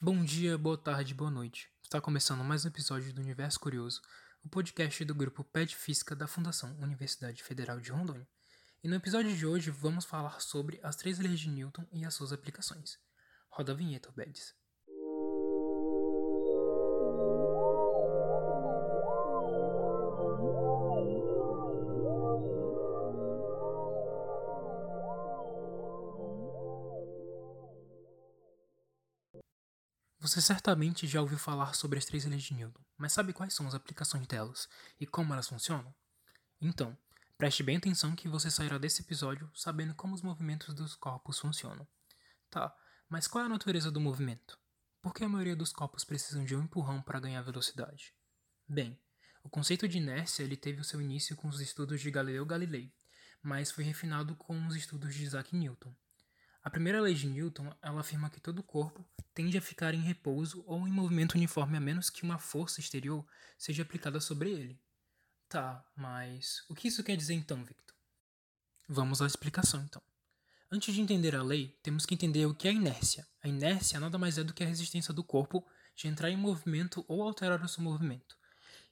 Bom dia, boa tarde, boa noite. Está começando mais um episódio do Universo Curioso, o podcast do grupo PED Física da Fundação Universidade Federal de Rondônia. E no episódio de hoje vamos falar sobre as três leis de Newton e as suas aplicações. Roda a vinheta, Bedes. Você certamente já ouviu falar sobre as três leis de Newton, mas sabe quais são as aplicações delas e como elas funcionam? Então, preste bem atenção que você sairá desse episódio sabendo como os movimentos dos corpos funcionam. Tá, mas qual é a natureza do movimento? Por que a maioria dos corpos precisam de um empurrão para ganhar velocidade? Bem, o conceito de inércia ele teve o seu início com os estudos de Galileu Galilei, mas foi refinado com os estudos de Isaac Newton. A primeira lei de Newton ela afirma que todo corpo tende a ficar em repouso ou em movimento uniforme a menos que uma força exterior seja aplicada sobre ele. Tá, mas o que isso quer dizer então, Victor? Vamos à explicação então. Antes de entender a lei, temos que entender o que é inércia. A inércia nada mais é do que a resistência do corpo de entrar em movimento ou alterar o seu movimento.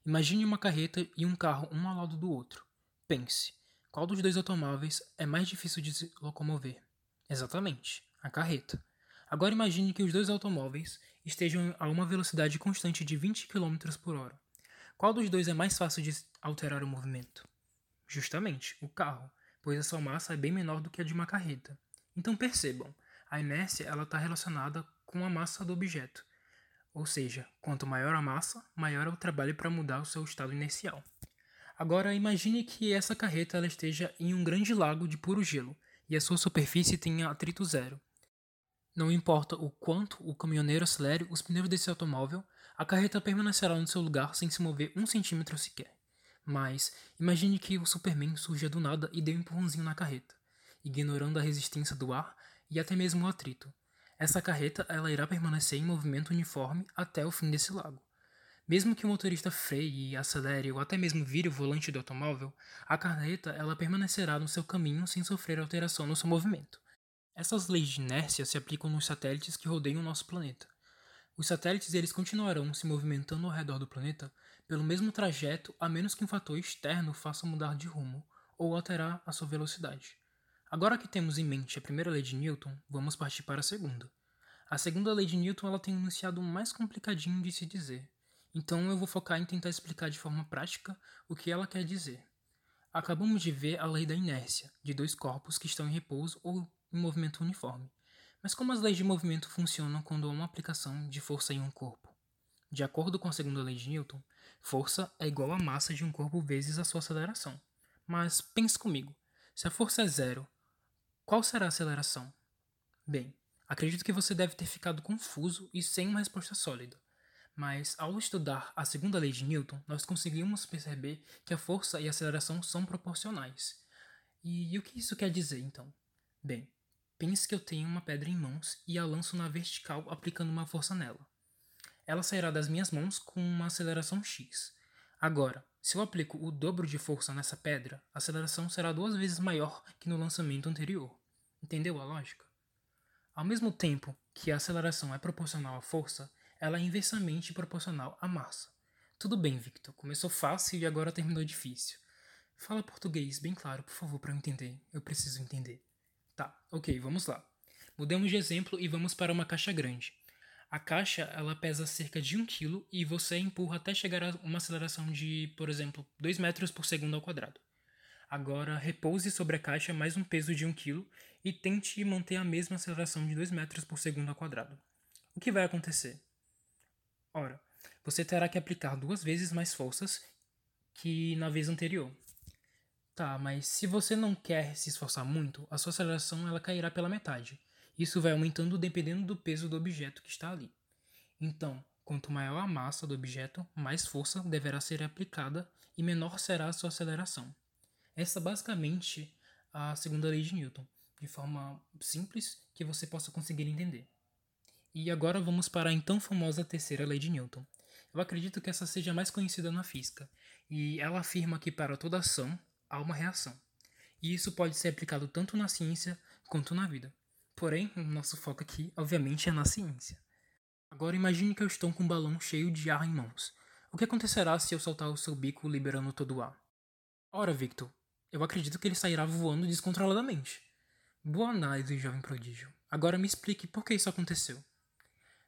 Imagine uma carreta e um carro um ao lado do outro. Pense, qual dos dois automóveis é mais difícil de se locomover? Exatamente, a carreta. Agora imagine que os dois automóveis estejam a uma velocidade constante de 20 km por hora. Qual dos dois é mais fácil de alterar o movimento? Justamente, o carro, pois a sua massa é bem menor do que a de uma carreta. Então percebam, a inércia está relacionada com a massa do objeto. Ou seja, quanto maior a massa, maior é o trabalho para mudar o seu estado inercial. Agora imagine que essa carreta esteja em um grande lago de puro gelo e a sua superfície tenha atrito zero. Não importa o quanto o caminhoneiro acelere os pneus desse automóvel, a carreta permanecerá no seu lugar sem se mover um centímetro sequer. Mas imagine que o Superman surja do nada e dê um empurrãozinho na carreta, ignorando a resistência do ar e até mesmo o atrito. Essa carreta ela irá permanecer em movimento uniforme até o fim desse lago. Mesmo que o motorista freie acelere ou até mesmo vire o volante do automóvel, a carreta ela permanecerá no seu caminho sem sofrer alteração no seu movimento. Essas leis de inércia se aplicam nos satélites que rodeiam o nosso planeta. Os satélites eles continuarão se movimentando ao redor do planeta pelo mesmo trajeto a menos que um fator externo faça mudar de rumo ou alterar a sua velocidade. Agora que temos em mente a primeira lei de Newton, vamos partir para a segunda. A segunda lei de Newton ela tem um enunciado mais complicadinho de se dizer, então eu vou focar em tentar explicar de forma prática o que ela quer dizer. Acabamos de ver a lei da inércia, de dois corpos que estão em repouso ou em movimento uniforme. Mas como as leis de movimento funcionam quando há uma aplicação de força em um corpo? De acordo com a segunda lei de Newton, força é igual à massa de um corpo vezes a sua aceleração. Mas pense comigo, se a força é zero, qual será a aceleração? Bem, acredito que você deve ter ficado confuso e sem uma resposta sólida. Mas, ao estudar a segunda lei de Newton, nós conseguimos perceber que a força e a aceleração são proporcionais. E, e o que isso quer dizer, então? Bem, pense que eu tenho uma pedra em mãos e a lanço na vertical aplicando uma força nela. Ela sairá das minhas mãos com uma aceleração x. Agora, se eu aplico o dobro de força nessa pedra, a aceleração será duas vezes maior que no lançamento anterior. Entendeu a lógica? Ao mesmo tempo que a aceleração é proporcional à força, ela é inversamente proporcional à massa. Tudo bem, Victor, começou fácil e agora terminou difícil. Fala português bem claro, por favor, para eu entender. Eu preciso entender. Tá, ok, vamos lá. Mudemos de exemplo e vamos para uma caixa grande. A caixa ela pesa cerca de 1 kg e você empurra até chegar a uma aceleração de, por exemplo, 2 metros por segundo ao quadrado. Agora repouse sobre a caixa mais um peso de 1 kg e tente manter a mesma aceleração de 2 metros por segundo ao quadrado. O que vai acontecer? Ora, você terá que aplicar duas vezes mais forças que na vez anterior. Tá, mas se você não quer se esforçar muito, a sua aceleração ela cairá pela metade. Isso vai aumentando dependendo do peso do objeto que está ali. Então, quanto maior a massa do objeto, mais força deverá ser aplicada e menor será a sua aceleração. Essa basicamente a segunda lei de Newton, de forma simples que você possa conseguir entender. E agora vamos para a então famosa terceira lei de Newton. Eu acredito que essa seja mais conhecida na física, e ela afirma que para toda ação há uma reação. E isso pode ser aplicado tanto na ciência quanto na vida. Porém, o nosso foco aqui, obviamente, é na ciência. Agora imagine que eu estou com um balão cheio de ar em mãos. O que acontecerá se eu soltar o seu bico liberando todo o ar? Ora, Victor, eu acredito que ele sairá voando descontroladamente. Boa análise, jovem prodígio. Agora me explique por que isso aconteceu.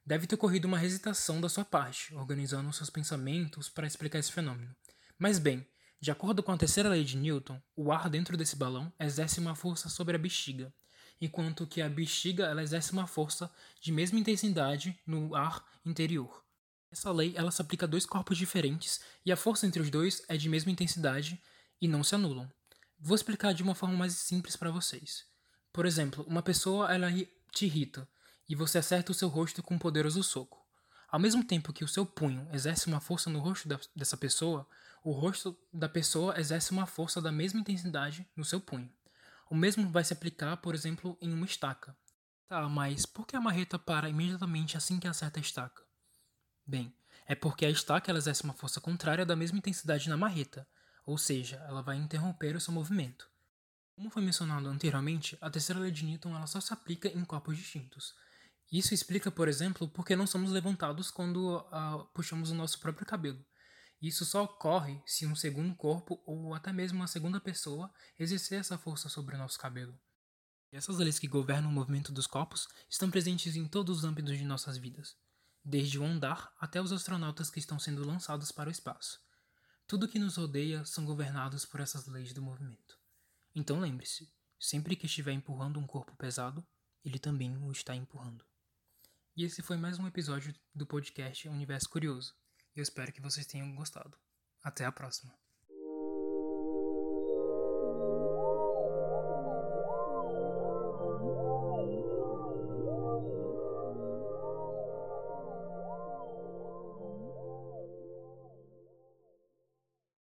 Deve ter ocorrido uma hesitação da sua parte, organizando seus pensamentos para explicar esse fenômeno. Mas bem, de acordo com a terceira lei de Newton, o ar dentro desse balão exerce uma força sobre a bexiga, enquanto que a bexiga ela exerce uma força de mesma intensidade no ar interior. Essa lei ela se aplica a dois corpos diferentes e a força entre os dois é de mesma intensidade e não se anulam. Vou explicar de uma forma mais simples para vocês. Por exemplo, uma pessoa ela te irrita e você acerta o seu rosto com um poderoso soco. Ao mesmo tempo que o seu punho exerce uma força no rosto da, dessa pessoa, o rosto da pessoa exerce uma força da mesma intensidade no seu punho. O mesmo vai se aplicar, por exemplo, em uma estaca. Tá, mas por que a marreta para imediatamente assim que acerta a estaca? Bem, é porque a estaca ela exerce uma força contrária da mesma intensidade na marreta, ou seja, ela vai interromper o seu movimento. Como foi mencionado anteriormente, a terceira lei de Newton ela só se aplica em corpos distintos. Isso explica, por exemplo, por que não somos levantados quando uh, puxamos o nosso próprio cabelo. Isso só ocorre se um segundo corpo ou até mesmo uma segunda pessoa exercer essa força sobre o nosso cabelo. E essas leis que governam o movimento dos corpos estão presentes em todos os âmbitos de nossas vidas, desde o andar até os astronautas que estão sendo lançados para o espaço. Tudo que nos rodeia são governados por essas leis do movimento. Então lembre-se, sempre que estiver empurrando um corpo pesado, ele também o está empurrando. E esse foi mais um episódio do podcast Universo Curioso. Eu espero que vocês tenham gostado. Até a próxima.